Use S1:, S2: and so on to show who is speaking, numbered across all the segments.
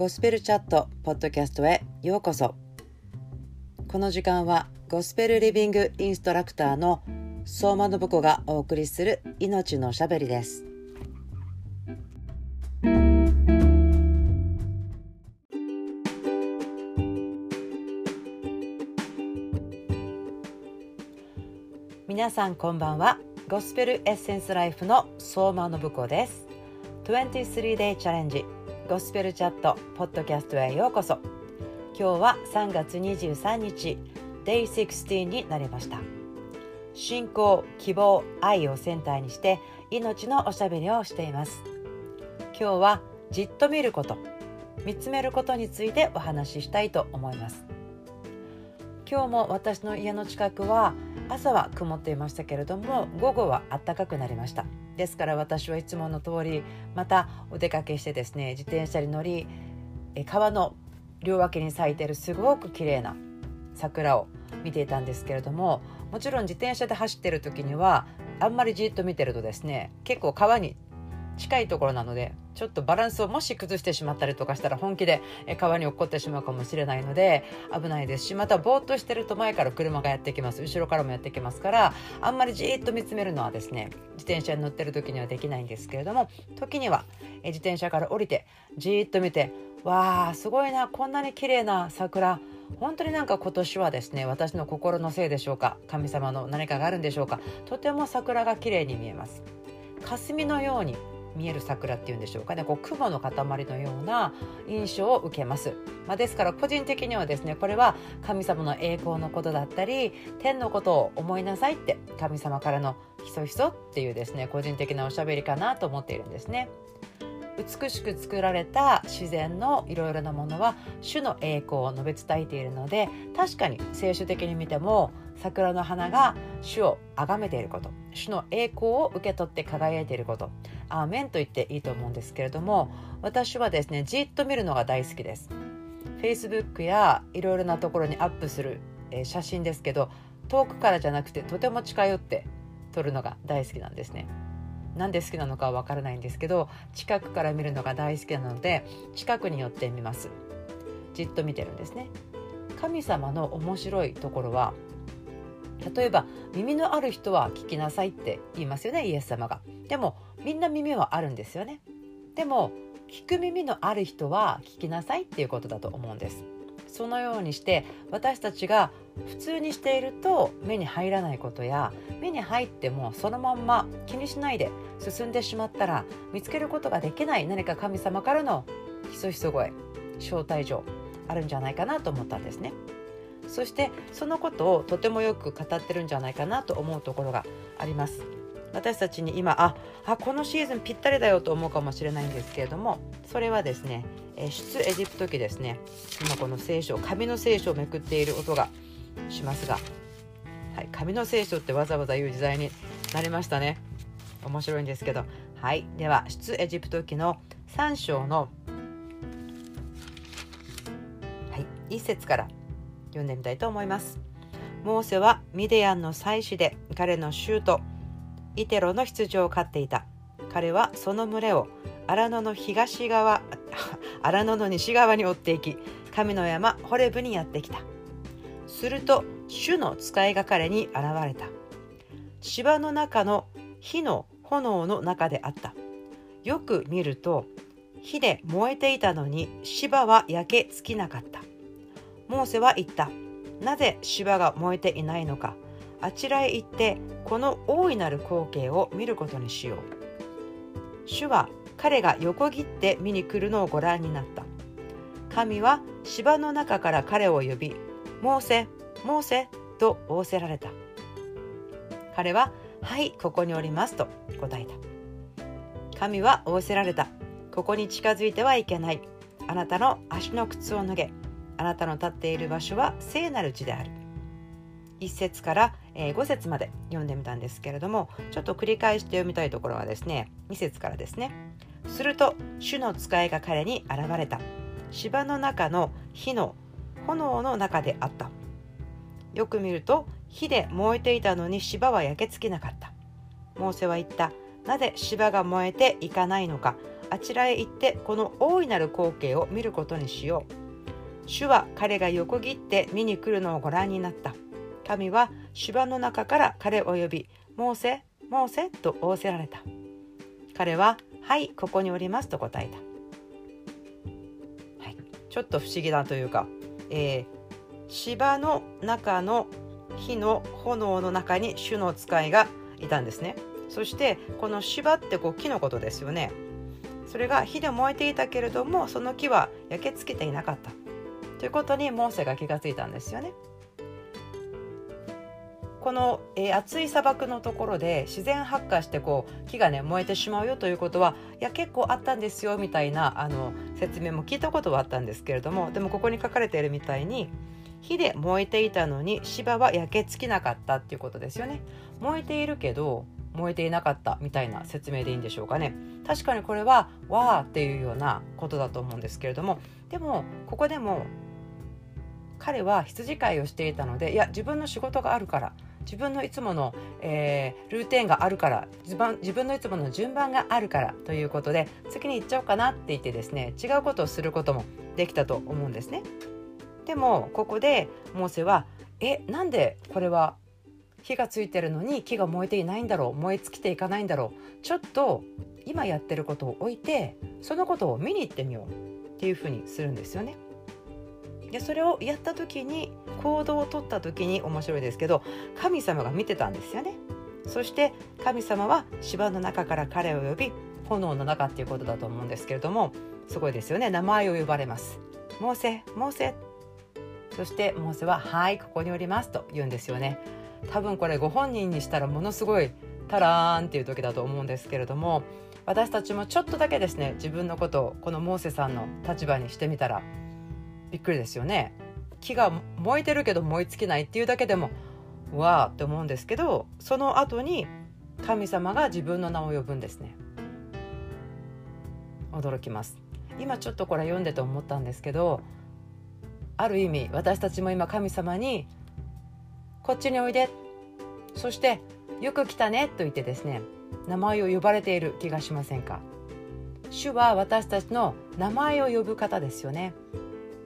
S1: ゴスペルチャットポッドキャストへようこそ。この時間はゴスペルリビングインストラクターの相馬信子がお送りする命のしゃべりです。皆さんこんばんは。ゴスペルエッセンスライフの相馬信子です。23 day チャレンジゴスペルチャットポッドキャストへようこそ。今日は3月23日 Day 16になりました。信仰希望愛をセンターにして命のおしゃべりをしています。今日はじっと見ること見つめることについてお話ししたいと思います。今日も私の家の近くは朝は曇っていましたけれども午後は暖かくなりました。ですから私はいつもの通りまたお出かけしてですね自転車に乗り川の両脇に咲いてるすごく綺麗な桜を見ていたんですけれどももちろん自転車で走ってる時にはあんまりじっと見てるとですね結構川に近いところなのでちょっとバランスをもし崩してしまったりとかしたら本気で川に落っこってしまうかもしれないので危ないですしまたぼーっとしてると前から車がやってきます。後ろからもやってきますからあんまりじーっと見つめるのはですね自転車に乗ってる時にはできないんですけれども時には自転車から降りてじーっと見てわあすごいなこんなに綺麗な桜。本当になんか今年はですね私の心のせいでしょうか神様の何かがあるんでしょうか。とても桜が綺麗に見えます。霞のように見える桜っていうんでしょうかね。こう雲の塊のような印象を受けます、まあ、ですから個人的にはですねこれは神様の栄光のことだったり天のことを思いなさいって神様からのひそひそっていうですね個人的なおしゃべりかなと思っているんですね。美しく作られた自然のいろいろなものは主の栄光を述べ伝えているので確かに聖書的に見ても桜の花が主を崇めていること主の栄光を受け取って輝いていることアーメンと言っていいと思うんですけれども私はですねじっと見るのが大好きです。Facebook やいろいろなところにアップする写真ですけど遠くからじゃなくてとても近寄って撮るのが大好きなんですね。なんで好きなのかはわからないんですけど近くから見るのが大好きなので近くに寄ってみます。じっと見てるんですね。神様の面白いところは例えば耳のある人は聞きなさいって言いますよねイエス様が。でもみんな耳はあるんですよね。でも聞く耳のある人は聞きなさいっていうことだと思うんです。そのようにして私たちが普通にしていると目に入らないことや目に入ってもそのまんま気にしないで進んでしまったら見つけることができない何か神様からのひそひそ声招待状あるんじゃないかなと思ったんですね。そしてそのことをとてもよく語ってるんじゃないかなと思うところがあります。私たちに今ああこのシーズンぴったりだよと思うかもしれないんですけれどもそれはですね出エジプト記ですね今この聖書紙の聖書をめくっている音がしますが、はい、紙の聖書ってわざわざ言う時代になりましたね。面白いんですけど。はいでは出エジプト記の3章の、はい、1節から読んでみたいと思います。モーセはミディアンの祭司で彼の州とイテロの羊を飼っていた。彼はその群れを荒野の東側荒野の西側に追っていき神の山ホレブにやってきた。すると主の使いが彼に現れた。芝の中の火の炎の中であった。よく見ると火で燃えていたのに芝は焼け尽きなかった。モーセは言った。なぜ芝が燃えていないのか。あちらへ行ってこの大いなる光景を見ることにしよう。主は彼が横切って見に来るのをご覧になった。神は芝の中から彼を呼びモーセモーセと仰せられた。彼ははいここにおりますと答えた。神は仰せられた。ここに近づいてはいけない。あなたの足の靴を脱げ。あなたの立っている場所は聖なる地である。1節から5節まで読んでみたんですけれどもちょっと繰り返して読みたいところはですね2節からですね。すると主の使いが彼に現れた。芝の中の火の炎の中であった。よく見ると火で燃えていたのに芝は焼けつけなかった。モーセは言った。なぜ芝が燃えていかないのか。あちらへ行ってこの大いなる光景を見ることにしよう。主は彼が横切って見に来るのをご覧になった。神は芝の中から彼を呼びモーセモーセと仰せられた。彼ははいここにおりますと答えた、はい、ちょっと不思議だというか、えー、芝の中の火の炎の中に主の使いがいたんですね。そしてこの芝ってこう木のことですよね。それが火で燃えていたけれどもその木は焼けつけていなかった。ということにモーセが気がついたんですよね。この、えー、暑い砂漠のところで自然発火してこう木がね燃えてしまうよということはいや結構あったんですよみたいなあの説明も聞いたことはあったんですけれどもでもここに書かれているみたいに火で燃えていたのに芝は焼けつきなかったっていうことですよね。燃えているけど燃えていなかったみたいな説明でいいんでしょうかね。確かにこれは「わー」っていうようなことだと思うんですけれどもでもここでも彼は羊飼いをしていたのでいや自分の仕事があるから自分のいつもの、えー、ルーティンがあるから自分自分のいつもの順番があるからということで次に行っちゃおうかなって言ってですね違うことをすることもできたと思うんですね。でもここでモーセは「えなんでこれは火がついてるのに木が燃えていないんだろう燃え尽きていかないんだろうちょっと今やってることを置いてそのことを見に行ってみようっていうふうにするんですよね。でそれをやった時に行動をとった時に面白いですけど神様が見てたんですよね。そして神様は芝の中から彼を呼び炎の中っていうことだと思うんですけれどもすごいですよね名前を呼ばれます。モーセモーセそしてモーセは「はいここにおります」と言うんですよね。多分これご本人にしたらものすごいタラーンっていう時だと思うんですけれども私たちもちょっとだけですね自分のことをこのモーセさんの立場にしてみたらびっくりですよね。木が燃えてるけど燃え尽きないっていうだけでもわーって思うんですけどその後に神様が自分の名を呼ぶんですね。驚きます。今ちょっとこれ読んでて思ったんですけどある意味私たちも今神様にこっちにおいでそしてよく来たねと言ってですね名前を呼ばれている気がしませんか。主は私たちの名前を呼ぶ方ですよね。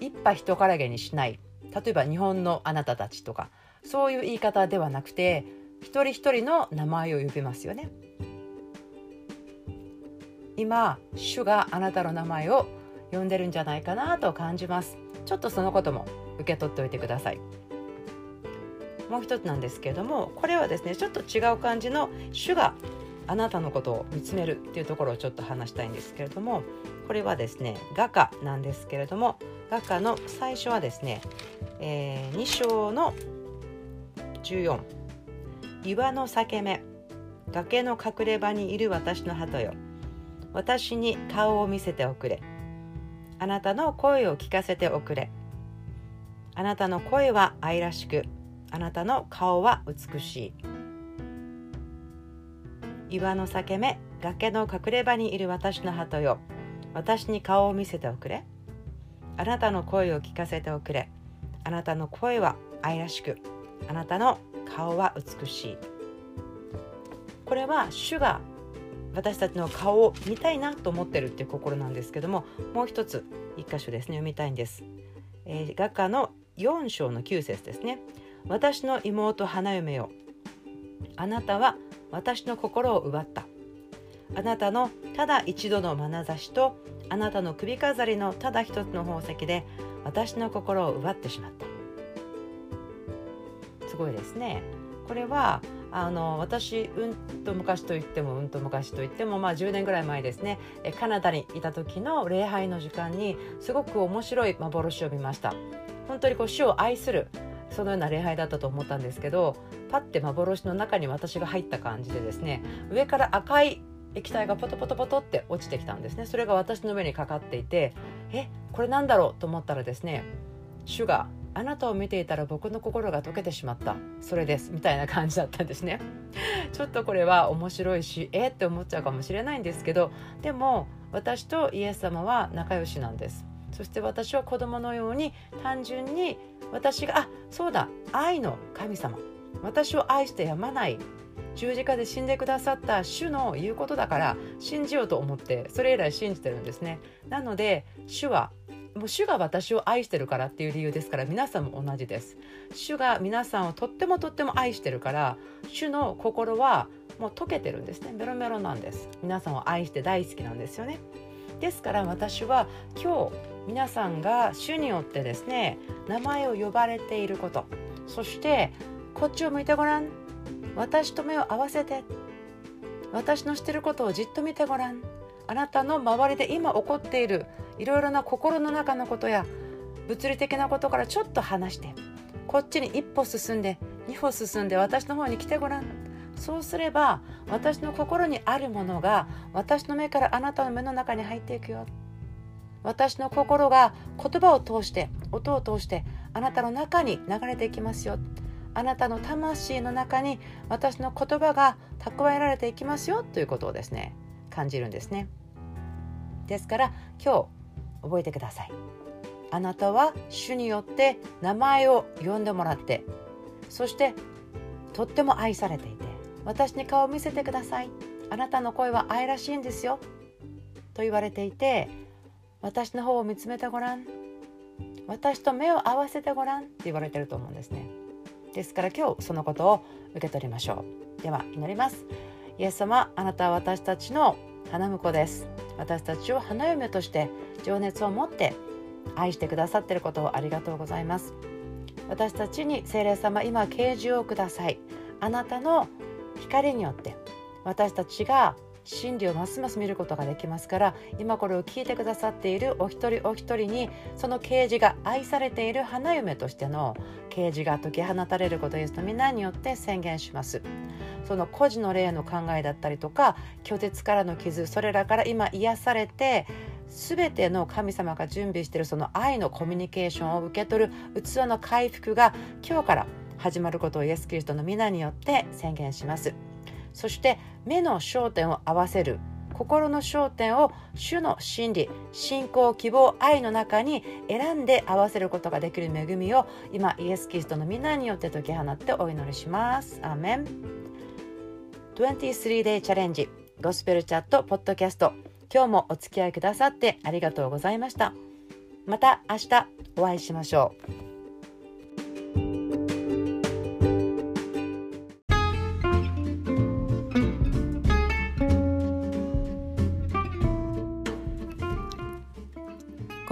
S1: 一派人からげにしない。例えば日本のあなたたちとか。そういう言い方ではなくて一人一人の名前を呼びますよね。今主があなたの名前を呼んでるんじゃないかなと感じます。ちょっとそのことも受け取っておいてください。もう一つなんですけれどもこれはですねちょっと違う感じの主があなたのことを見つめるっていうところをちょっと話したいんですけれどもこれはですね画家なんですけれども画家の最初はですね、えー、2章の14岩の裂け目。崖の隠れ場にいる私の鳩よ。私に顔を見せておくれ。あなたの声を聞かせておくれ。あなたの声は愛らしく。あなたの顔は美しい。岩の裂け目。崖の隠れ場にいる私の鳩よ。私に顔を見せておくれ。あなたの声を聞かせておくれ。あなたの声は愛らしくあなたの顔は美しい。これは主が私たちの顔を見たいなと思ってるっていう心なんですけどももう一つ一箇所ですね読みたいんです、えー、画家の4章の9節ですね。私の妹花嫁よ。あなたは私の心を奪った。あなたのただ一度の眼差しとあなたの首飾りのただ一つの宝石で私の心を奪ってしまった。すごいですね。これはあの私うんと昔といってもうんと昔といってもまあ10年ぐらい前ですね。カナダにいた時の礼拝の時間にすごく面白い幻を見ました。本当にこう主を愛するそのような礼拝だったと思ったんですけどパッて幻の中に私が入った感じでですね上から赤い液体がポトポトポトって落ちてきたんですね。それが私の上にかかっていてえこれなんだろうと思ったらですね主があなたを見ていたら僕の心が溶けてしまったそれです。みたいな感じだったんですね。ちょっとこれは面白いしえ？って思っちゃうかもしれないんですけどでも私とイエス様は仲良しなんです。そして私は子供のように単純に私があそうだ愛の神様。私を愛してやまない十字架で死んでくださった主の言うことだから信じようと思ってそれ以来信じてるんですね。なので主はもう主が私を愛してるからっていう理由ですから皆さんも同じです。主が皆さんをとってもとっても愛してるから主の心はもう溶けてるんですね。メロメロなんです。皆さんを愛して大好きなんですよね。ですから私は今日皆さんが主によってですね名前を呼ばれていることそしてこっちを向いてごらん。私と目を合わせて。私のしてることをじっと見てごらん。あなたの周りで今起こっているいろいろな心の中のことや物理的なことからちょっと離して。こっちに一歩進んで二歩進んで私の方に来てごらん。そうすれば私の心にあるものが私の目からあなたの目の中に入っていくよ。私の心が言葉を通して音を通してあなたの中に流れていきますよ。あなたの魂の中に私の言葉が蓄えられていきますよということをですね感じるんですね。ですから今日覚えてください。あなたは主によって名前を呼んでもらってそしてとっても愛されていて私に顔を見せてください。あなたの声は愛らしいんですよ。と言われていて私の方を見つめてごらん。私と目を合わせてごらん。って言われてると思うんですね。ですから今日そのことを受け取りましょう。では祈ります。イエス様あなたは私たちの花婿です。私たちを花嫁として情熱を持って愛してくださっていることをありがとうございます。私たちに聖霊様今啓示をください。あなたの光によって私たちが真理をますます見ることができますから今これを聞いてくださっているお一人お一人にその啓示が愛されている花嫁としての啓示が解き放たれることイエスの皆によって宣言します。その孤児の霊の考えだったりとか拒絶からの傷それらから今癒されて全ての神様が準備しているその愛のコミュニケーションを受け取る器の回復が今日から始まることをイエス・キリストの皆によって宣言します。そして目の焦点を合わせる心の焦点を主の真理信仰希望愛の中に選んで合わせることができる恵みを今イエス・キリストの皆によって解き放ってお祈りします。アーメン。23day チャレンジゴスペルチャットポッドキャスト。今日もお付き合いくださってありがとうございました。また明日お会いしましょう。